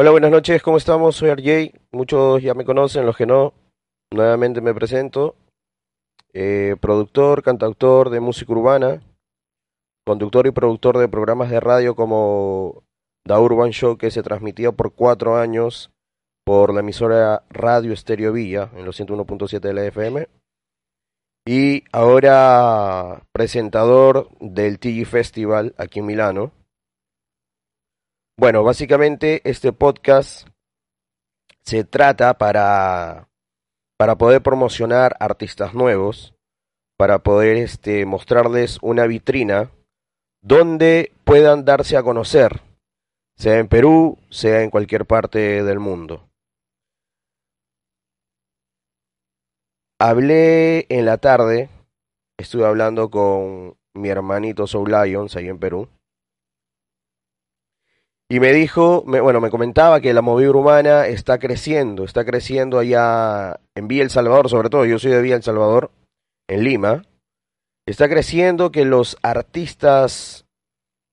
Hola, buenas noches, ¿cómo estamos? Soy RJ, muchos ya me conocen, los que no, nuevamente me presento. Eh, productor, cantautor de música urbana, conductor y productor de programas de radio como The Urban Show que se transmitía por cuatro años por la emisora Radio Estéreo Villa en los 101.7 de la FM. Y ahora presentador del TG Festival aquí en Milano. Bueno, básicamente este podcast se trata para, para poder promocionar artistas nuevos, para poder este, mostrarles una vitrina donde puedan darse a conocer, sea en Perú, sea en cualquier parte del mundo. Hablé en la tarde, estuve hablando con mi hermanito Soul Lions ahí en Perú. Y me dijo, me, bueno, me comentaba que la movida urbana está creciendo, está creciendo allá en Villa El Salvador, sobre todo, yo soy de Villa El Salvador, en Lima. Está creciendo que los artistas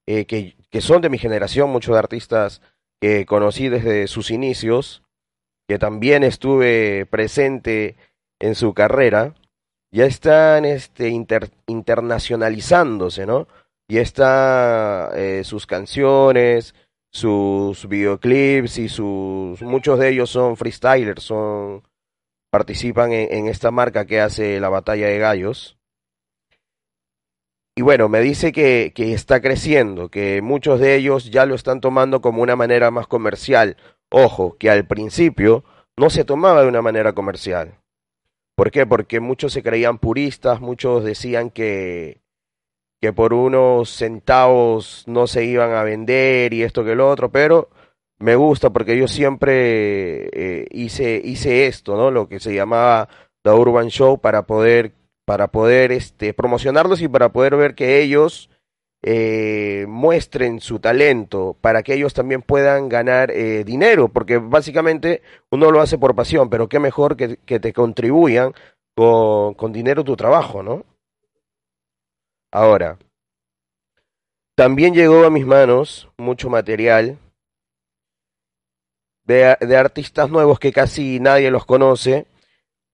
eh, que, que son de mi generación, muchos artistas que conocí desde sus inicios, que también estuve presente en su carrera, ya están este, inter, internacionalizándose, ¿no? Ya están eh, sus canciones, sus videoclips y sus muchos de ellos son freestylers, son participan en, esta marca que hace la batalla de gallos. Y bueno, me dice que, que está creciendo, que muchos de ellos ya lo están tomando como una manera más comercial. Ojo, que al principio no se tomaba de una manera comercial. ¿Por qué? Porque muchos se creían puristas, muchos decían que, que por unos centavos no se iban a vender y esto que lo otro, pero me gusta porque yo siempre eh, hice, hice esto, ¿no? Lo que se llamaba The Urban Show para poder, para poder este, promocionarlos y para poder ver que ellos eh, muestren su talento, para que ellos también puedan ganar eh, dinero, porque básicamente uno lo hace por pasión, pero qué mejor que, que te contribuyan con, con dinero tu trabajo, ¿no? Ahora, también llegó a mis manos mucho material de, artistas nuevos que casi nadie los conoce.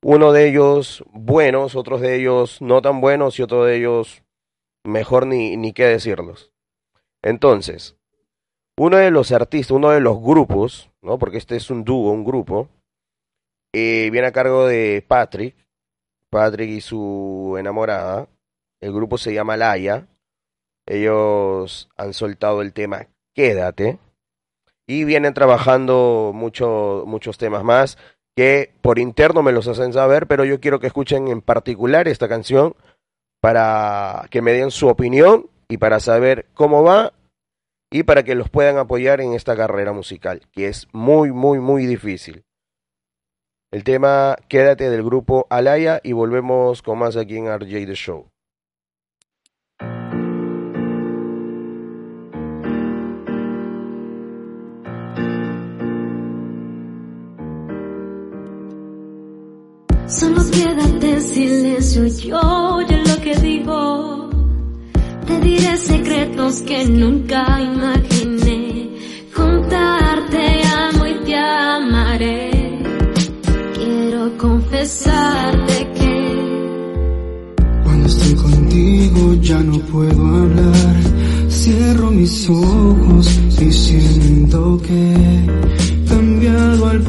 Uno de ellos buenos, otros de ellos no tan buenos y otro de ellos mejor ni, ni qué decirlos. Entonces, uno de los artistas, uno de los grupos, ¿no? porque este es un dúo, un grupo, eh, viene a cargo de Patrick, Patrick y su enamorada. El grupo se llama Laia. Ellos han soltado el tema Quédate. Y vienen trabajando mucho, muchos temas más que por interno me los hacen saber, pero yo quiero que escuchen en particular esta canción para que me den su opinión y para saber cómo va y para que los puedan apoyar en esta carrera musical, que es muy, muy, muy difícil. El tema Quédate del grupo Alaya y volvemos con más aquí en RJ The Show. Solo quédate en silencio, yo oye lo que digo. Te diré secretos que nunca imaginé. Contarte amo y te amaré. Quiero confesarte que cuando estoy contigo ya no puedo hablar. Cierro mis ojos y siento que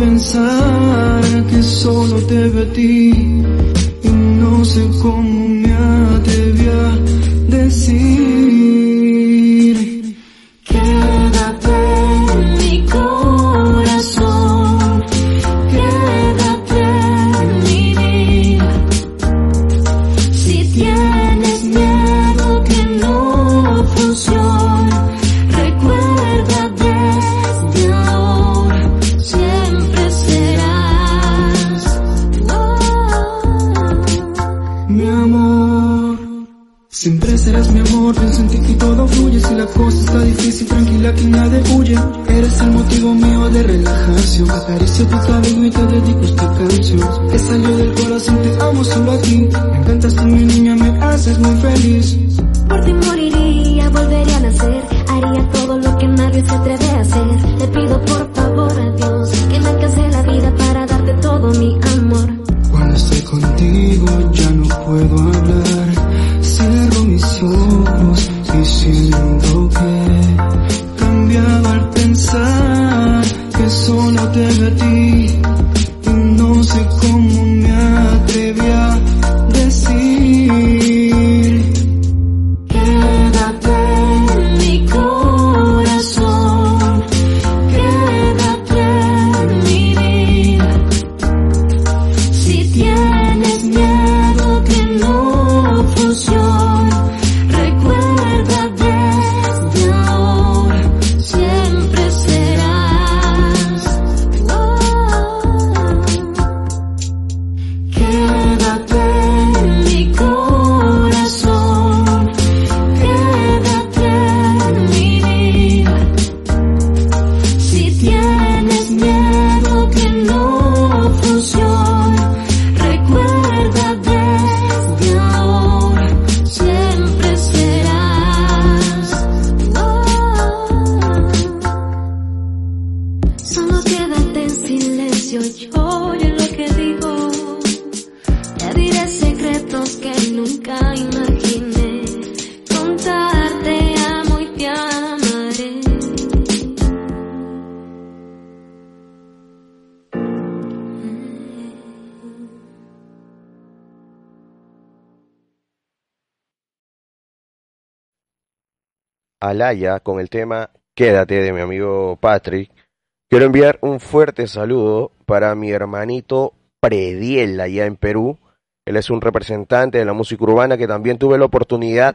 pensar que solo te veo a ti y no sé cómo me atreví a decir serás mi amor, pienso en ti y todo fluye. Si la cosa está difícil, tranquila que nadie huye. Eres el motivo mío de relajación. Acaricio tu cabello y te dedico esta canción. Que salió del corazón, te amo solo a ti. Me encantas tú, mi niña, me haces muy feliz. Por ti moriría, volvería a nacer. Haría todo lo que nadie se atreve a hacer. Te pido por favor, Con el tema Quédate de mi amigo Patrick. Quiero enviar un fuerte saludo para mi hermanito Prediel allá en Perú. Él es un representante de la música urbana que también tuve la oportunidad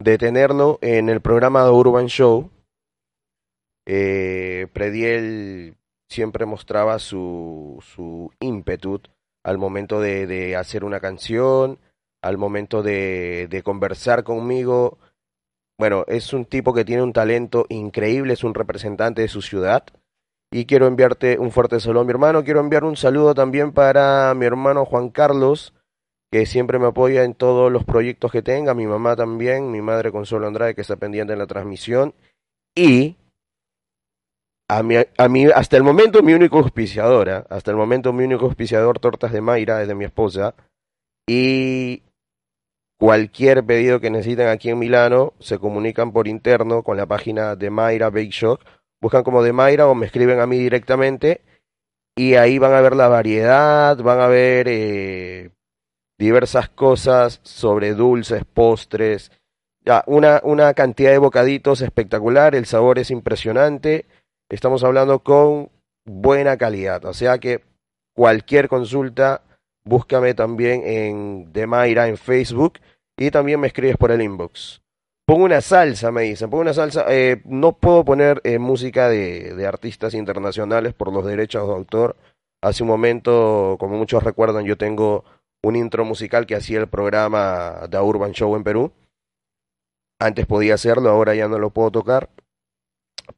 de tenerlo en el programa de Urban Show. Eh, Prediel siempre mostraba su, su ímpetu al momento de, de hacer una canción, al momento de, de conversar conmigo. Bueno, es un tipo que tiene un talento increíble, es un representante de su ciudad. Y quiero enviarte un fuerte saludo a mi hermano. Quiero enviar un saludo también para mi hermano Juan Carlos, que siempre me apoya en todos los proyectos que tenga. Mi mamá también, mi madre Consuelo Andrade, que está pendiente en la transmisión. Y a mi, a mi, hasta el momento mi único auspiciadora, hasta el momento mi único auspiciador Tortas de Mayra es de mi esposa. Y cualquier pedido que necesiten aquí en Milano, se comunican por interno con la página de Mayra Bake Shop. Buscan como de Mayra o me escriben a mí directamente. Y ahí van a ver la variedad, van a ver eh, diversas cosas sobre dulces, postres, ya, una, una cantidad de bocaditos espectacular, el sabor es impresionante, estamos hablando con buena calidad, o sea que cualquier consulta, búscame también en Demaira en Facebook y también me escribes por el inbox. Pongo una salsa, me dicen, pongo una salsa, eh, no puedo poner eh, música de, de artistas internacionales por los derechos de autor. Hace un momento, como muchos recuerdan, yo tengo un intro musical que hacía el programa The Urban Show en Perú. Antes podía hacerlo, ahora ya no lo puedo tocar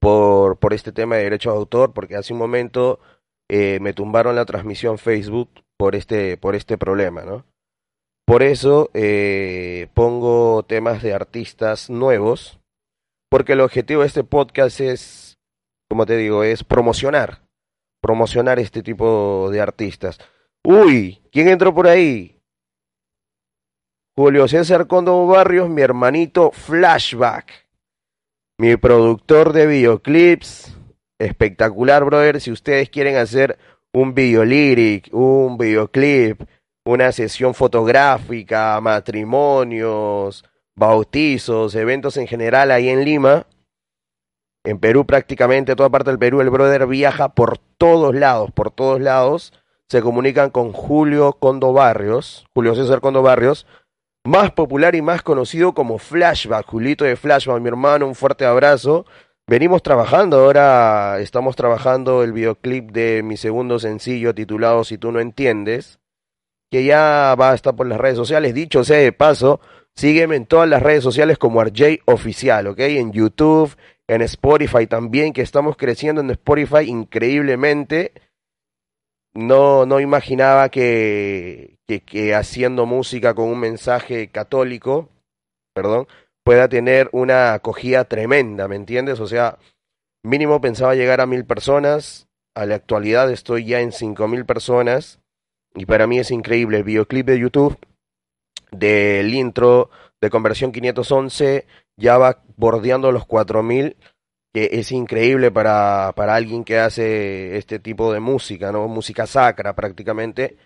por, por este tema de derechos de autor, porque hace un momento eh, me tumbaron la transmisión Facebook por este, por este problema, ¿no? Por eso eh, pongo temas de artistas nuevos, porque el objetivo de este podcast es, como te digo, es promocionar, promocionar este tipo de artistas. Uy, ¿quién entró por ahí? Julio César Cóndor Barrios, mi hermanito Flashback, mi productor de videoclips, espectacular, brother. Si ustedes quieren hacer un videolyric, un videoclip, una sesión fotográfica, matrimonios, bautizos, eventos en general ahí en Lima, en Perú prácticamente, toda parte del Perú, el brother viaja por todos lados, por todos lados. Se comunican con Julio Condo Barrios, Julio César Condo Barrios, más popular y más conocido como Flashback, Julito de Flashback, mi hermano, un fuerte abrazo. Venimos trabajando, ahora estamos trabajando el videoclip de mi segundo sencillo titulado Si tú no entiendes, que ya va a estar por las redes sociales. Dicho sea de paso, sígueme en todas las redes sociales como RJ Oficial, ¿ok? En YouTube, en Spotify también, que estamos creciendo en Spotify increíblemente. No, no imaginaba que, que, que haciendo música con un mensaje católico, perdón, pueda tener una acogida tremenda, ¿me entiendes? O sea, mínimo pensaba llegar a mil personas, a la actualidad estoy ya en cinco mil personas y para mí es increíble el videoclip de YouTube del intro de conversión 511 ya va bordeando los 4000 que es increíble para, para alguien que hace este tipo de música, ¿no? Música sacra prácticamente.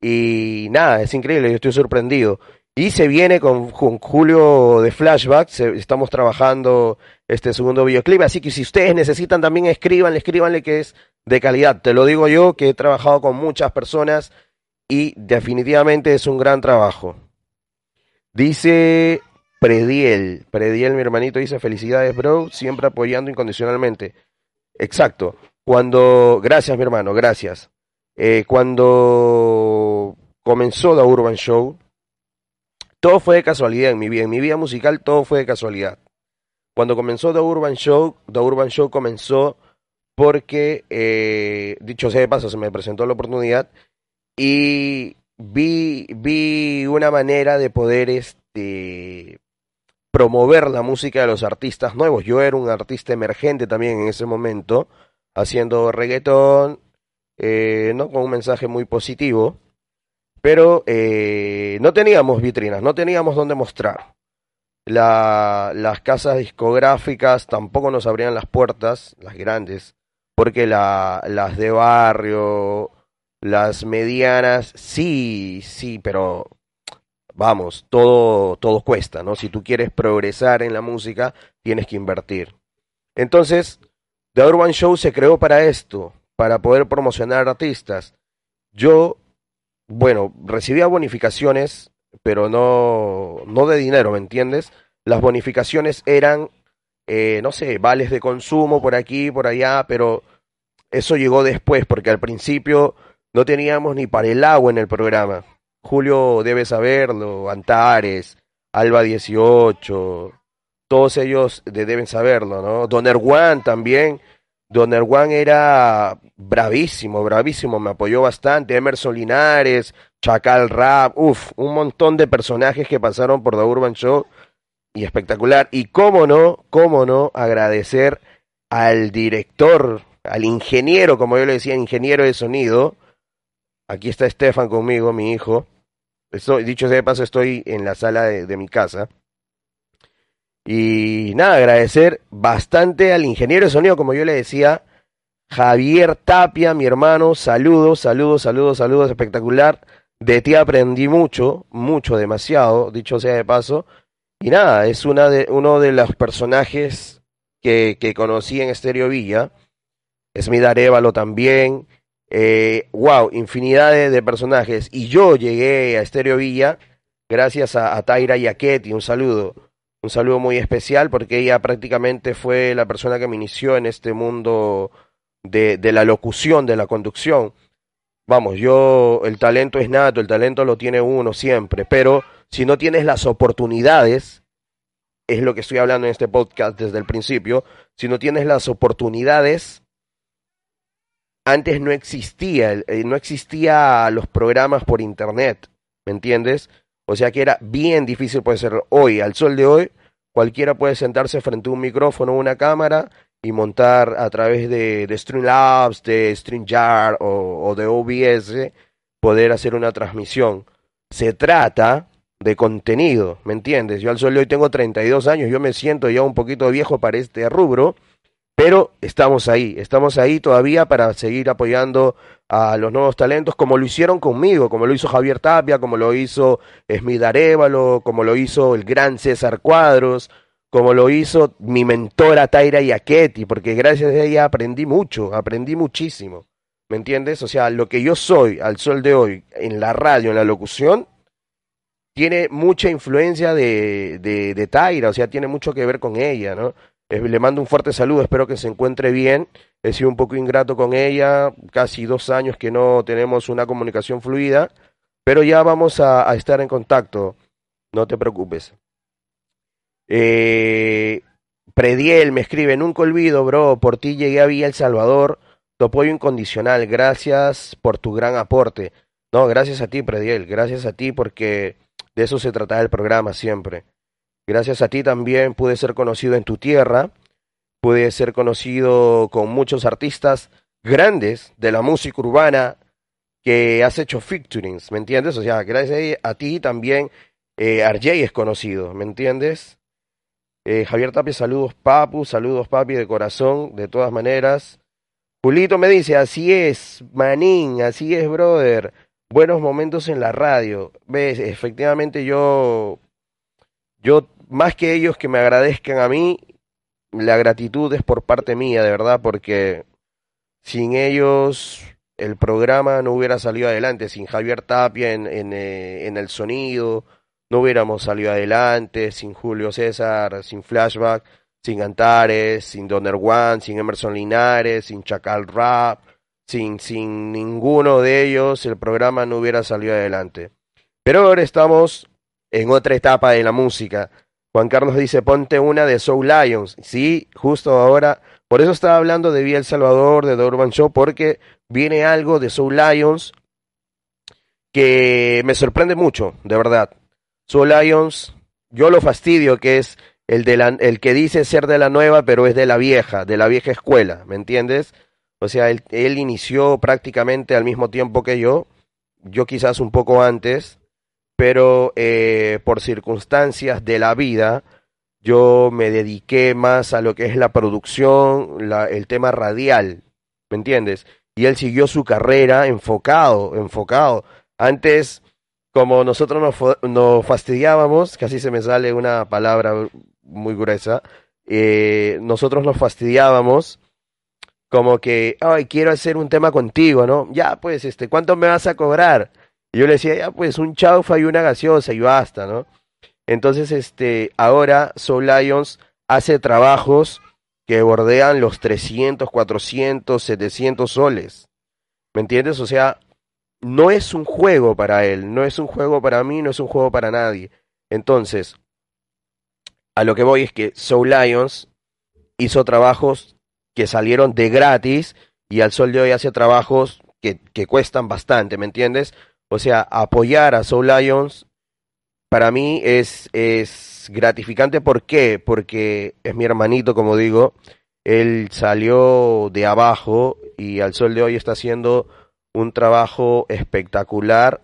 Y nada, es increíble, yo estoy sorprendido. Y se viene con, con Julio de Flashback, estamos trabajando este segundo videoclip, así que si ustedes necesitan también escríbanle, escríbanle que es de calidad. Te lo digo yo, que he trabajado con muchas personas y definitivamente es un gran trabajo. Dice Prediel, Prediel, mi hermanito, dice felicidades, bro, siempre apoyando incondicionalmente. Exacto. Cuando, gracias, mi hermano, gracias. Eh, cuando comenzó The Urban Show, todo fue de casualidad en mi vida. En mi vida musical todo fue de casualidad. Cuando comenzó The Urban Show, The Urban Show comenzó porque, eh, dicho sea de paso, se me presentó la oportunidad y vi, vi una manera de poder este, promover la música de los artistas nuevos. Yo era un artista emergente también en ese momento, haciendo reggaetón, eh, ¿no? con un mensaje muy positivo, pero eh, no teníamos vitrinas, no teníamos dónde mostrar. La- las casas discográficas tampoco nos abrían las puertas, las grandes, porque la- las de barrio, las medianas, sí, sí, pero vamos, todo, todo cuesta, ¿no? Si tú quieres progresar en la música, tienes que invertir. Entonces, The Urban Show se creó para esto, para poder promocionar artistas. Yo, bueno, recibía bonificaciones, pero no, no de dinero, ¿me entiendes? Las bonificaciones eran, eh, no sé, vales de consumo por aquí, por allá, pero eso llegó después, porque al principio no teníamos ni para el agua en el programa. Julio debe saberlo, Antares, Alba 18, todos ellos de- deben saberlo, ¿no? Don Erwan también. Don Erwan era bravísimo, bravísimo, me apoyó bastante. Emerson Linares, Chacal Rap, uff, un montón de personajes que pasaron por The Urban Show y espectacular. Y cómo no, cómo no agradecer al director, al ingeniero, como yo le decía, ingeniero de sonido. Aquí está Estefan conmigo, mi hijo. Estoy, dicho sea de paso, estoy en la sala de, de mi casa. Y nada, agradecer bastante al ingeniero de sonido, como yo le decía, Javier Tapia, mi hermano. Saludos, saludos, saludos, saludos, espectacular. De ti aprendí mucho, mucho, demasiado, dicho sea de paso. Y nada, es una de, uno de los personajes que, que conocí en Estéreo Villa. Smith Arevalo también. Eh, wow, infinidad de, personajes. Y yo llegué a Estéreo Villa gracias a, a Taira. Un saludo. Un saludo muy especial porque ella prácticamente fue la persona que me inició en este mundo de, la locución, de la conducción. Vamos, yo, el talento es nato, el talento lo tiene uno siempre, pero si no tienes las oportunidades, es lo que estoy hablando en este podcast desde el principio, si no tienes las oportunidades, antes no existía, eh, no existía los programas por internet, ¿me entiendes? O sea que era bien difícil puede ser hoy, al sol de hoy, cualquiera puede sentarse frente a un micrófono o una cámara y montar a través de, Streamlabs, de StreamYard o, o de OBS, poder hacer una transmisión. Se trata de contenido, ¿me entiendes? Yo al sol de hoy tengo 32 años, yo me siento ya un poquito viejo para este rubro, pero estamos ahí, estamos ahí todavía para seguir apoyando a los nuevos talentos, como lo hicieron conmigo, como lo hizo Javier Tapia, como lo hizo Smith Arevalo, como lo hizo el gran César Cuadros, como lo hizo mi mentora Taira Yaquetti, porque gracias a ella aprendí mucho, aprendí muchísimo, ¿me entiendes? O sea, lo que yo soy al sol de hoy en la radio, en la locución, tiene mucha influencia de, de, de Taira, o sea, tiene mucho que ver con ella, ¿no? Eh, Le mando un fuerte saludo, espero que se encuentre bien. He sido un poco ingrato con ella, casi dos años que no tenemos una comunicación fluida, pero ya vamos a, estar en contacto, no te preocupes. Eh, Prediel me escribe, nunca olvido, bro, por ti llegué a Villa El Salvador, tu apoyo incondicional, gracias por tu gran aporte. No, gracias a ti, Prediel, gracias a ti porque de eso se trata el programa siempre. Gracias a ti también pude ser conocido en tu tierra, pude ser conocido con muchos artistas grandes de la música urbana que has hecho featurings, ¿me entiendes? O sea, gracias a ti también eh, RJ es conocido, ¿me entiendes? Eh, Javier Tapia, saludos papu, saludos papi de corazón, de todas maneras. Julito me dice, así es, manín, así es, brother. Buenos momentos en la radio. Ves, efectivamente yo, yo, más que ellos que me agradezcan a mí, la gratitud es por parte mía, de verdad, porque sin ellos el programa no hubiera salido adelante, sin Javier Tapia en, eh, en el sonido, no hubiéramos salido adelante, sin Julio César, sin Flashback, sin Antares, sin Donner One, sin Emerson Linares, sin Chacal Rap, sin, sin ninguno de ellos el programa no hubiera salido adelante. Pero ahora estamos en otra etapa de la música. Juan Carlos dice, ponte una de Soul Lions. Sí, justo ahora. Por eso estaba hablando de Vía El Salvador, de The Urban Show, porque viene algo de Soul Lions que me sorprende mucho, de verdad. Soul Lions, yo lo fastidio que es el, de la, el que dice ser de la nueva, pero es de la vieja, de la vieja escuela, ¿me entiendes? O sea, él, él inició prácticamente al mismo tiempo que yo, yo quizás un poco antes, pero eh, por circunstancias de la vida, yo me dediqué más a lo que es la producción, el tema radial, ¿me entiendes? Y él siguió su carrera enfocado, enfocado. Antes como nosotros nos, nos fastidiábamos, casi se me sale una palabra muy gruesa, eh, nosotros nos fastidiábamos como que, ay, quiero hacer un tema contigo, ¿no? Ya, pues, este, ¿cuánto me vas a cobrar? Y yo le decía, ya, pues, un chaufa y una gaseosa y basta, ¿no? Entonces, este, ahora Soul Lions hace trabajos que bordean los 300, 400, 700 soles. ¿Me entiendes? O sea, no es un juego para él, no es un juego para mí, no es un juego para nadie. Entonces, a lo que voy es que Soul Lions hizo trabajos que salieron de gratis y al sol de hoy hace trabajos que, que cuestan bastante, ¿me entiendes? O sea, apoyar a Soul Lions para mí es, es gratificante. ¿Por qué? Porque es mi hermanito, como digo. Él salió de abajo y al sol de hoy está haciendo un trabajo espectacular.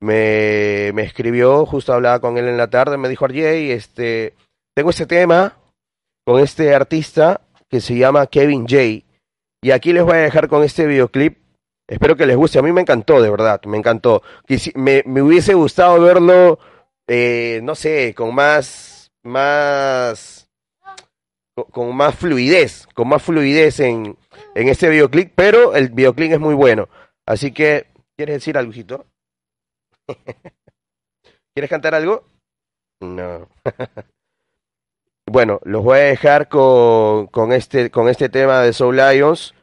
Me, me escribió, justo hablaba con él en la tarde, me dijo, RJ, este, tengo este tema con este artista que se llama Kevin J. Y aquí les voy a dejar con este videoclip. Espero que les guste. A mí me encantó, de verdad, me encantó. Me, hubiese gustado verlo, eh, no sé, con más, más, con, más fluidez, con más fluidez en, en este videoclip, pero el videoclip es muy bueno. Así que, ¿quieres decir algo? ¿Quieres cantar algo? No. bueno, los voy a dejar con, con, este, con este tema de Soul Lions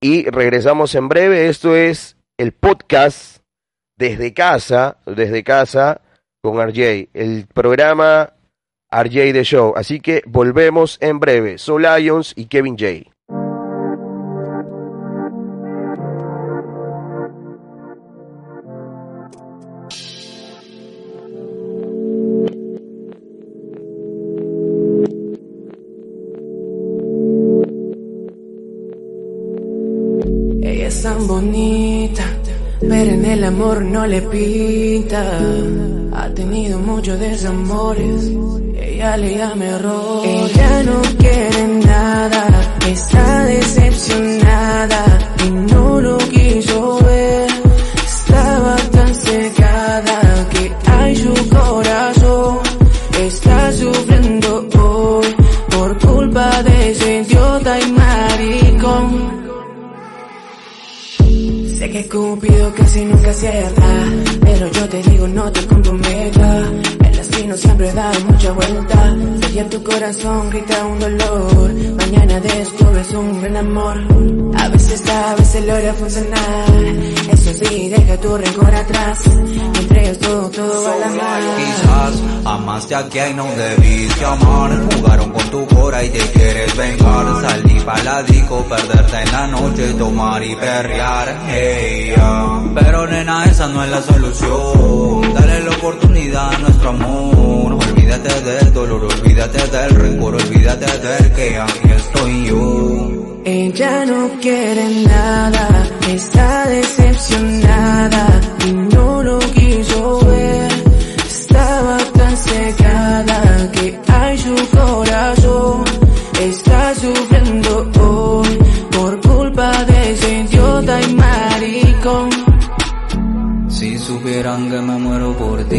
y regresamos en breve. Esto es el podcast desde casa, desde casa con RJ, el programa RJ The Show. Así que volvemos en breve. Soul Lions y Kevin J. amor no le pinta. Ha tenido muchos desamores, ella le llama error. Ella no quiere nada, está decepcionada pero yo te digo no te comprometas. El destino siempre da mucha vuelta. Si en tu corazón grita un dolor, mañana descubres un gran amor. A veces a veces logra funcionar. Eso sí, deja tu rencor atrás. Y entregas todo, todo a la mano. Quizás amaste a quien no debiste amar Jugaron con tu cora y te quieres vengar Salí pa' la disco, perderte en la noche Tomar y perrear, hey, yeah. Pero nena, esa no es la solución Dale la oportunidad a nuestro amor Olvídate del dolor, olvídate del rencor Olvídate del que aquí estoy yo Ella no quiere nada, está decepcionada y no lo quiso ver. Estaba tan cegada que hay su corazón está sufriendo hoy por culpa de ese idiota y maricón. Si supieran que me muero por ti,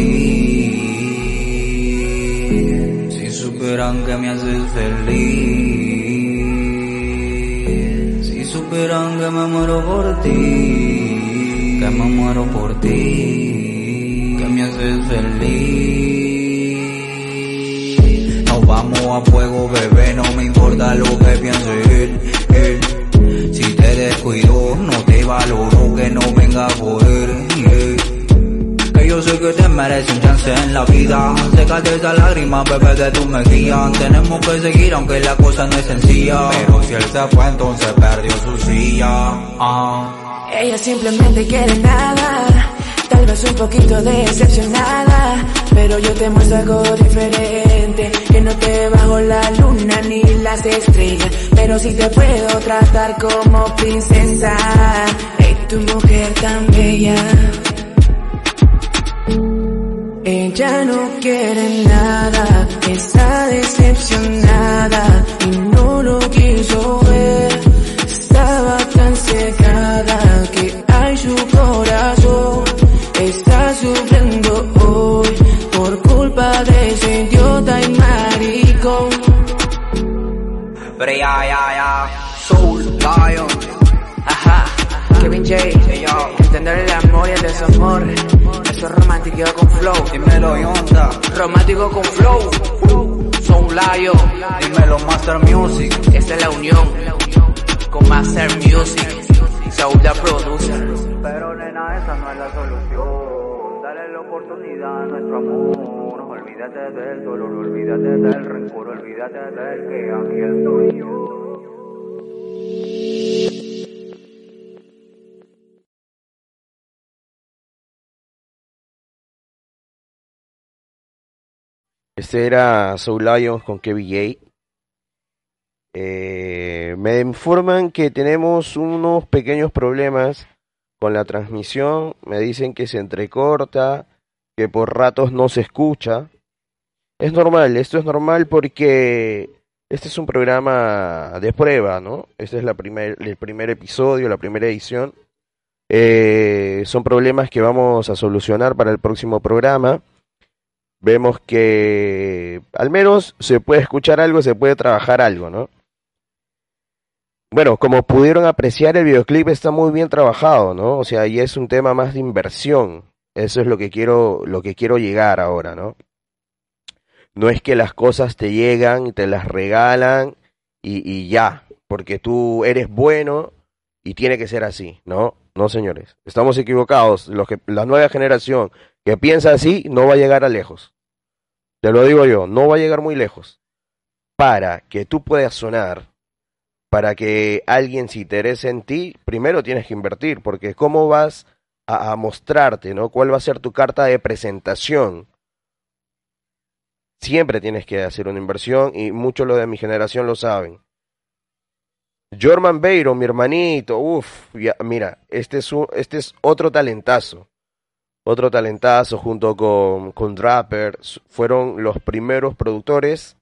si supieran que me haces feliz, supieran que me muero por ti, que me muero por ti, que me haces feliz. Nos vamos a fuego, bebé, no me importa lo que piense él, él. Si te descuido, no te valoro, que no venga yeah. Que yo sé que te mereces un chance en la vida. Sécate esa lágrima, bebé, de tu mejilla Tenemos que seguir aunque la cosa no es sencilla. Pero si él se fue, entonces perdió su silla. Ah. Ella simplemente quiere nada, tal vez un poquito decepcionada, pero yo te muestro algo diferente, que no te bajo la luna ni las estrellas, pero sí te puedo tratar como princesa, y tu mujer tan bella ya no quiere nada, está decepcionada y no lo quiso ver. Estaba tan secada que hay su corazón, está sufriendo hoy por culpa de ese idiota y maricón. Pero ya, ya, ya, Soul Lion, ajá, Kevin J, entender el amor y el desamor. Eso es romántico con flow. Dímelo, Yonda. Romántico con flow. Soul Lion. Dímelo, Master Music. Esta es la unión con Master Music. The producer. Pero nena, esa no es la solución. Dale la oportunidad a nuestro amor. Olvídate del dolor, olvídate del rencor, olvídate del que aquí estoy yo. Este era Soul Lions con Kevin J. Eh, me informan que tenemos unos pequeños problemas con la transmisión. Me dicen que se entrecorta, que por ratos no se escucha. Es normal, esto es normal porque este es un programa de prueba, ¿no? Este es el primer episodio, la primera edición. Eh, son problemas que vamos a solucionar para el próximo programa. Vemos que al menos se puede escuchar algo, se puede trabajar algo, ¿no? Bueno, como pudieron apreciar, el videoclip está muy bien trabajado, ¿no? O sea, y es un tema más de inversión. Eso es lo que quiero, lo que quiero llegar ahora, ¿no? No es que las cosas te llegan te las regalan y, y ya, porque tú eres bueno y tiene que ser así, ¿no? No, señores, estamos equivocados. Los que, la nueva generación que piensa así no va a llegar a lejos. Te lo digo yo, no va a llegar muy lejos. Para que tú puedas sonar, para que alguien se interese en ti, primero tienes que invertir, porque cómo vas a, mostrarte, ¿no? ¿Cuál va a ser tu carta de presentación? Siempre tienes que hacer una inversión y muchos de mi generación lo saben. Jorman Beiro, mi hermanito, uff, mira, este es, un, este es otro talentazo. Otro talentazo junto con, con Draper. Fueron los primeros productores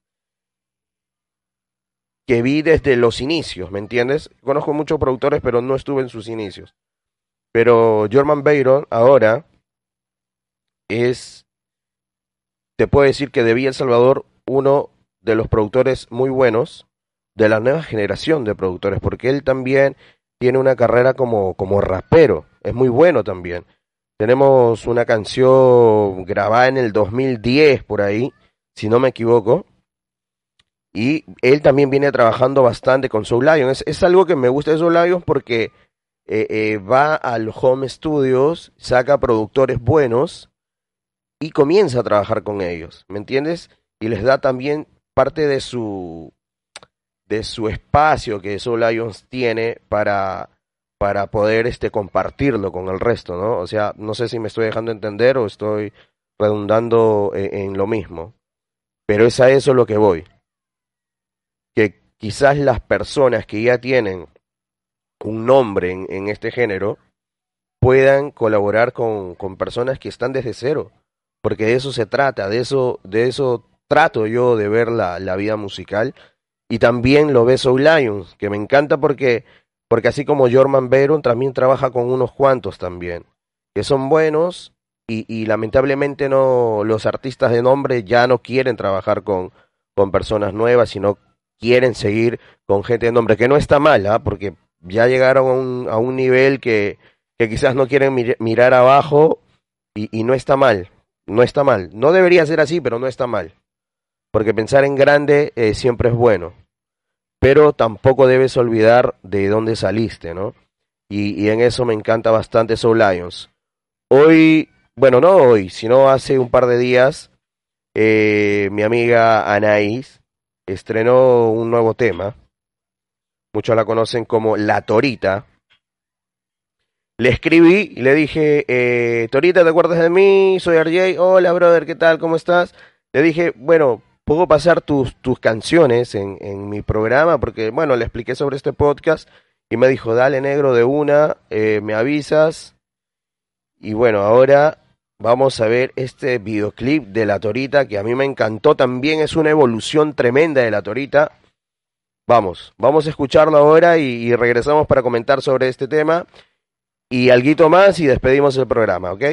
que vi desde los inicios, ¿me entiendes? Conozco muchos productores, pero no estuve en sus inicios. Pero Jorman Beiro ahora es, te puedo decir que de Villa El Salvador, uno de los productores muy buenos de la nueva generación de productores, porque él también tiene una carrera como, como rapero, es muy bueno también. Tenemos una canción grabada en el 2010 por ahí, si no me equivoco, y él también viene trabajando bastante con Soul Lion. Es, algo que me gusta de Soul Lion porque eh, eh, va al home studios, saca productores buenos y comienza a trabajar con ellos, ¿me entiendes? Y les da también parte de su de su espacio que Soul Lions tiene para para poder este compartirlo con el resto, ¿no? O sea, no sé si me estoy dejando entender o estoy redundando en, en lo mismo, pero es a eso lo que voy que quizás las personas que ya tienen un nombre en, en este género puedan colaborar con, con, personas que están desde cero, porque de eso se trata, de eso, de eso trato yo de ver la, la vida musical y también lo ve Soul Lions, que me encanta porque, porque así como Jorman Veron también trabaja con unos cuantos también, que son buenos y, y lamentablemente no los artistas de nombre ya no quieren trabajar con, con personas nuevas, sino quieren seguir con gente de nombre, que no está mal, ¿eh? porque ya llegaron a un, a un nivel que, que, quizás no quieren mir mirar abajo y, y, no está mal, no está mal. No debería ser así, pero no está mal, porque pensar en grande eh, siempre es bueno, pero tampoco debes olvidar de dónde saliste, ¿no? Y, en eso me encanta bastante Soul Lions. Hoy, bueno, no hoy, sino hace un par de días, eh, mi amiga Anaís, estrenó un nuevo tema. Muchos la conocen como La Torita. Le escribí y le dije, eh, Torita, ¿te acuerdas de mí? Soy RJ. Hola, brother, ¿qué tal? ¿Cómo estás? Le dije, bueno, puedo pasar tus, tus canciones en, en mi programa porque, bueno, le expliqué sobre este podcast y me dijo, dale negro de una, eh, me avisas. Y bueno, ahora Vamos a ver este videoclip de La Torita que a mí me encantó también, es una evolución tremenda de La Torita. Vamos, vamos a escucharlo ahora y, y regresamos para comentar sobre este tema y algo más y despedimos el programa, ¿ok?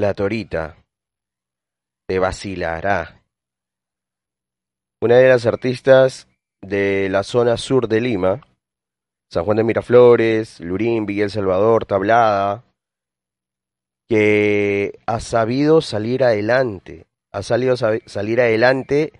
La Torita te vacilará. Una de las artistas de la zona sur de Lima, San Juan de Miraflores, Lurín, Villa Salvador, Tablada, que ha sabido salir adelante, ha salido salir adelante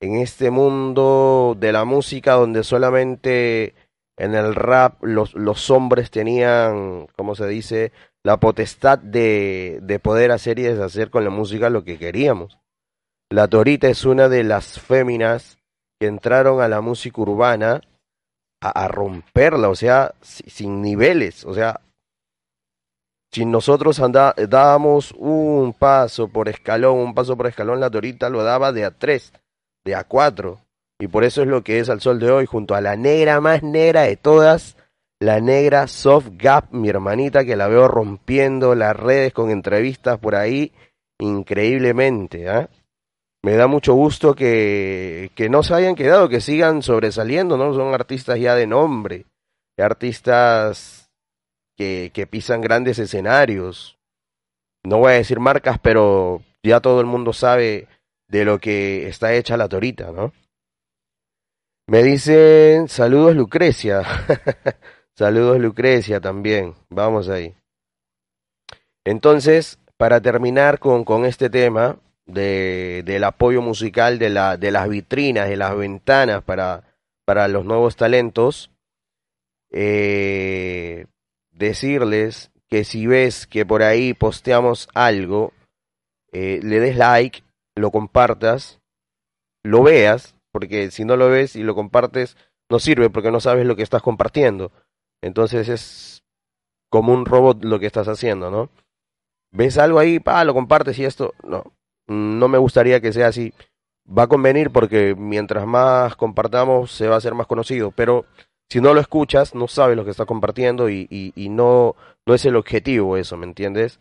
en este mundo de la música donde solamente en el rap los, los hombres tenían, como se dice, la potestad de, de poder hacer y deshacer con la música lo que queríamos. La Torita es una de las féminas que entraron a la música urbana a, a romperla, o sea, si- sin niveles, o sea, si nosotros anda, dábamos un paso por escalón, un paso por escalón, la Torita lo daba de a tres, de a cuatro. Y por eso es lo que es al sol de hoy, junto a la negra más negra de todas, la negra Soft Gap, mi hermanita, que la veo rompiendo las redes con entrevistas por ahí increíblemente. ¿ah? Me da mucho gusto que, que no se hayan quedado, que sigan sobresaliendo, ¿no? Son artistas ya de nombre, artistas que, que pisan grandes escenarios. No voy a decir marcas, pero ya todo el mundo sabe de lo que está hecha la torita, ¿no? Me dicen saludos Lucrecia. saludos Lucrecia también. Vamos ahí. Entonces, para terminar con, con este tema de, del apoyo musical, de, la, de las vitrinas, de las ventanas para, para los nuevos talentos, eh, decirles que si ves que por ahí posteamos algo, eh, le des like, lo compartas, lo veas, porque si no lo ves y lo compartes, no sirve porque no sabes lo que estás compartiendo. Entonces es como un robot lo que estás haciendo, ¿no? Ves algo ahí, pa, lo compartes y esto, no, no me gustaría que sea así. Va a convenir porque mientras más compartamos se va a hacer más conocido, pero si no lo escuchas, no sabes lo que estás compartiendo y, y, y no, no es el objetivo eso, ¿me entiendes?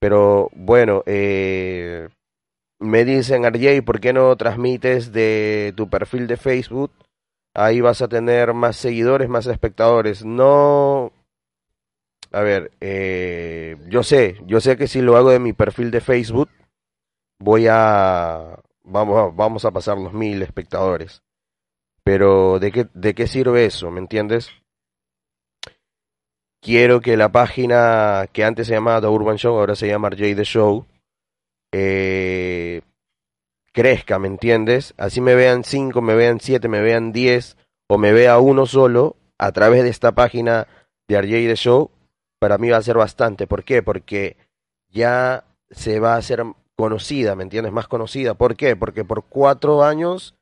Pero bueno, eh, me dicen, RJ, ¿por qué no transmites de tu perfil de Facebook? Ahí vas a tener más seguidores, más espectadores. No... A ver, eh, yo sé, yo sé que si lo hago de mi perfil de Facebook, voy a... Vamos vamos a pasar los mil espectadores. Pero ¿de qué, ¿de qué sirve eso? ¿Me entiendes? Quiero que la página que antes se llamaba The Urban Show, ahora se llama RJ The Show, eh, crezca, ¿me entiendes? Así me vean 5, me vean 7, me vean 10 o me vea uno solo a través de esta página de RJ The Show, para mí va a ser bastante. ¿Por qué? Porque ya se va a hacer conocida, ¿me entiendes? Más conocida. ¿Por qué? Porque por cuatro años,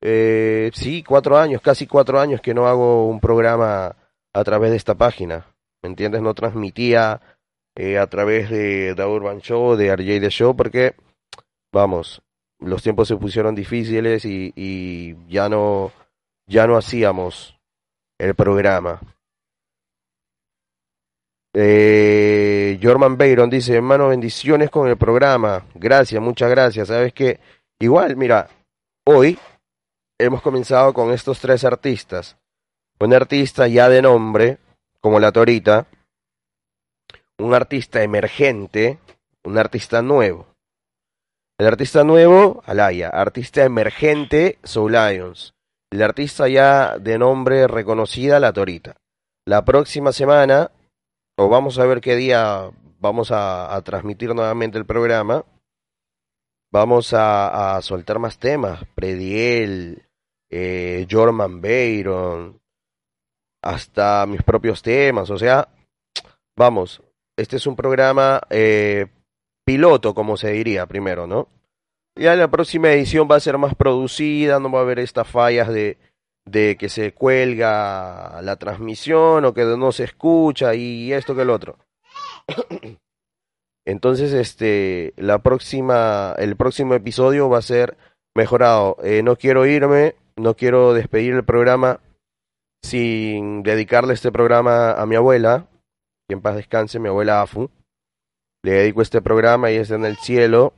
eh, sí, cuatro años, casi cuatro años que no hago un programa a través de esta página, ¿me entiendes? No transmitía eh, a través de The Urban Show, de RJ The Show, porque, vamos, los tiempos se pusieron difíciles y, ya no, ya no hacíamos el programa. Eh, Jorman Bayron dice, hermano, bendiciones con el programa. Gracias, muchas gracias. Sabes que, igual, mira, hoy hemos comenzado con estos tres artistas. Un artista ya de nombre, como la Torita, un artista emergente, un artista nuevo. El artista nuevo, Alaya. Artista emergente, Soul Lions. El artista ya de nombre reconocida, La Torita. La próxima semana, o vamos a ver qué día vamos a, transmitir nuevamente el programa, vamos a, a soltar más temas. Prediel, eh, Jorman Bayron, hasta mis propios temas. O sea, vamos, este es un programa eh, piloto, como se diría primero, ¿no? Ya la próxima edición va a ser más producida, no va a haber estas fallas de, de que se cuelga la transmisión o que no se escucha y esto que el otro. Entonces, este, la próxima, el próximo episodio va a ser mejorado. Eh, no quiero irme, no quiero despedir el programa sin dedicarle este programa a mi abuela, que en paz descanse, mi abuela Afu. Le dedico este programa y está en el cielo.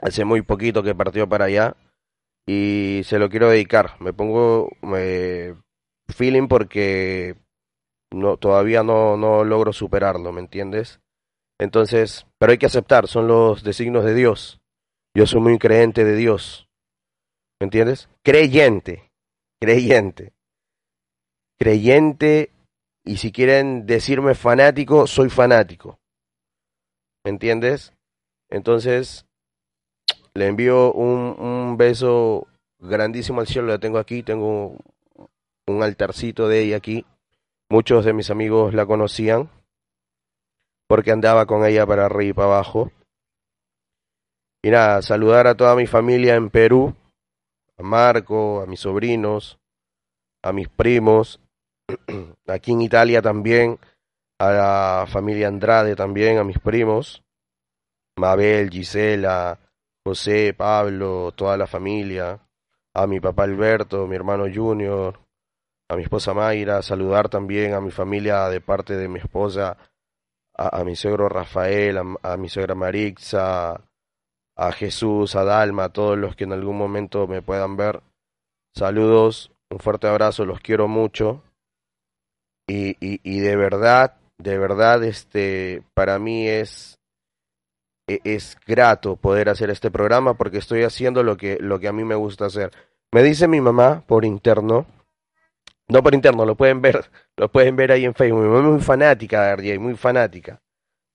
Hace muy poquito que partió para allá y se lo quiero dedicar. Me pongo feeling porque todavía no, no logro superarlo, ¿me entiendes? Entonces, pero hay que aceptar, son los designios de Dios. Yo soy muy creyente de Dios. ¿Me entiendes? Creyente, creyente. Creyente, y si quieren decirme fanático, soy fanático. ¿Me entiendes? Entonces, le envío un, un beso grandísimo al cielo, la tengo aquí, tengo un altarcito de ella aquí. Muchos de mis amigos la conocían porque andaba con ella para arriba y para abajo. Y nada, saludar a toda mi familia en Perú, a Marco, a mis sobrinos, a mis primos, aquí en Italia también, a la familia Andrade también, a mis primos, Mabel, Gisela, José, Pablo, toda la familia, a mi papá Alberto, mi hermano Junior, a mi esposa Mayra, saludar también a mi familia de parte de mi esposa, a, mi suegro Rafael, a, mi suegra Marixa, a Jesús, a Dalma, a todos los que en algún momento me puedan ver. Saludos, un fuerte abrazo, los quiero mucho. Y de verdad, de verdad, este, para mí es, e- es grato poder hacer este programa porque estoy haciendo lo que, lo que a mí me gusta hacer. Me dice mi mamá por interno, no por interno, lo pueden ver, lo pueden ver ahí en Facebook. Mi mamá es muy fanática de RJ, muy fanática.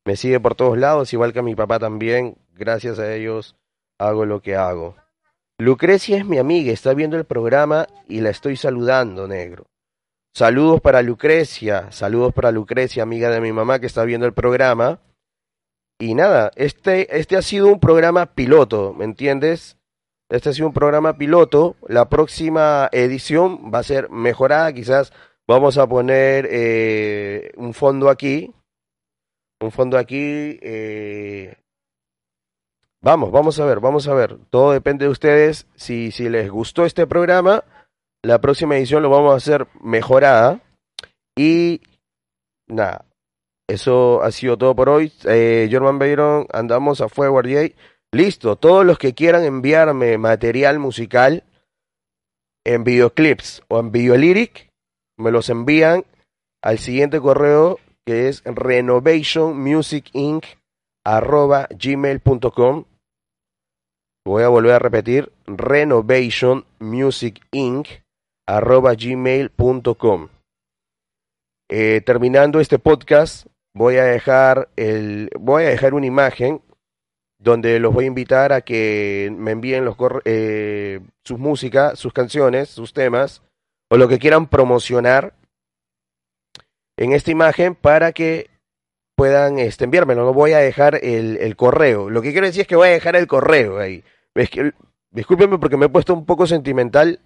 Me sigue por todos lados, igual que a mi papá también. Gracias a ellos hago lo que hago. Lucrecia es mi amiga, está viendo el programa y la estoy saludando, negro. Saludos para Lucrecia, saludos para Lucrecia, amiga de mi mamá que está viendo el programa. Y nada, este, este ha sido un programa piloto, ¿me entiendes? Este ha sido un programa piloto. La próxima edición va a ser mejorada. Quizás vamos a poner eh, un fondo aquí. Un fondo aquí. eh, Vamos, vamos a ver, vamos a ver. Todo depende de ustedes. Si, si les gustó este programa, la próxima edición lo vamos a hacer mejorada. Y nada, eso ha sido todo por hoy. Eh, Jorman Bayron, andamos a fuego, RJ. Listo, todos los que quieran enviarme material musical en videoclips o en videolyric, me los envían al siguiente correo que es renovationmusicinc@gmail.com. Voy a volver a repetir renovationmusicinc@gmail.com. Eh, terminando este podcast, voy a dejar el voy a dejar una imagen donde los voy a invitar a que me envíen los eh, sus música, sus canciones, sus temas o lo que quieran promocionar en esta imagen para que puedan este, enviármelo. No voy a dejar el, el correo. Lo que quiero decir es que voy a dejar el correo ahí. Es porque me he puesto un poco sentimental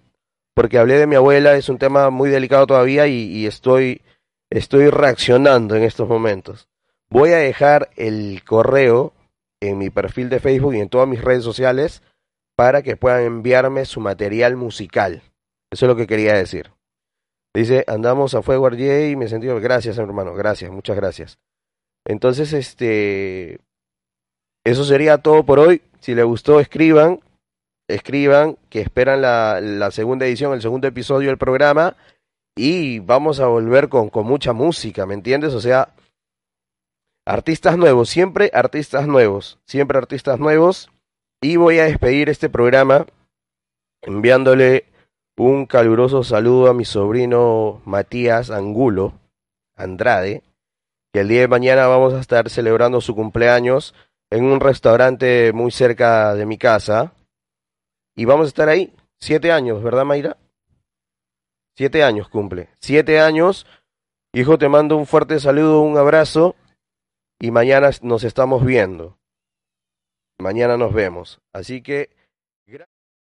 porque hablé de mi abuela. Es un tema muy delicado todavía y, estoy, estoy reaccionando en estos momentos. Voy a dejar el correo en mi perfil de Facebook y en todas mis redes sociales para que puedan enviarme su material musical. Eso es lo que quería decir. Dice, andamos a fuego RJ y me sentí, gracias hermano, gracias, muchas gracias. Entonces, este, eso sería todo por hoy. Si les gustó, escriban, escriban que esperan la, segunda edición, el segundo episodio del programa y vamos a volver con, con mucha música, ¿me entiendes? O sea, artistas nuevos, siempre artistas nuevos, siempre artistas nuevos. Y voy a despedir este programa enviándole un caluroso saludo a mi sobrino Matías Angulo Andrade, que el día de mañana vamos a estar celebrando su cumpleaños en un restaurante muy cerca de mi casa. Y vamos a estar ahí, siete años, ¿verdad Mayra? Siete años cumple. Siete años. Hijo, te mando un fuerte saludo, un abrazo. Y mañana nos estamos viendo. Mañana nos vemos. Así que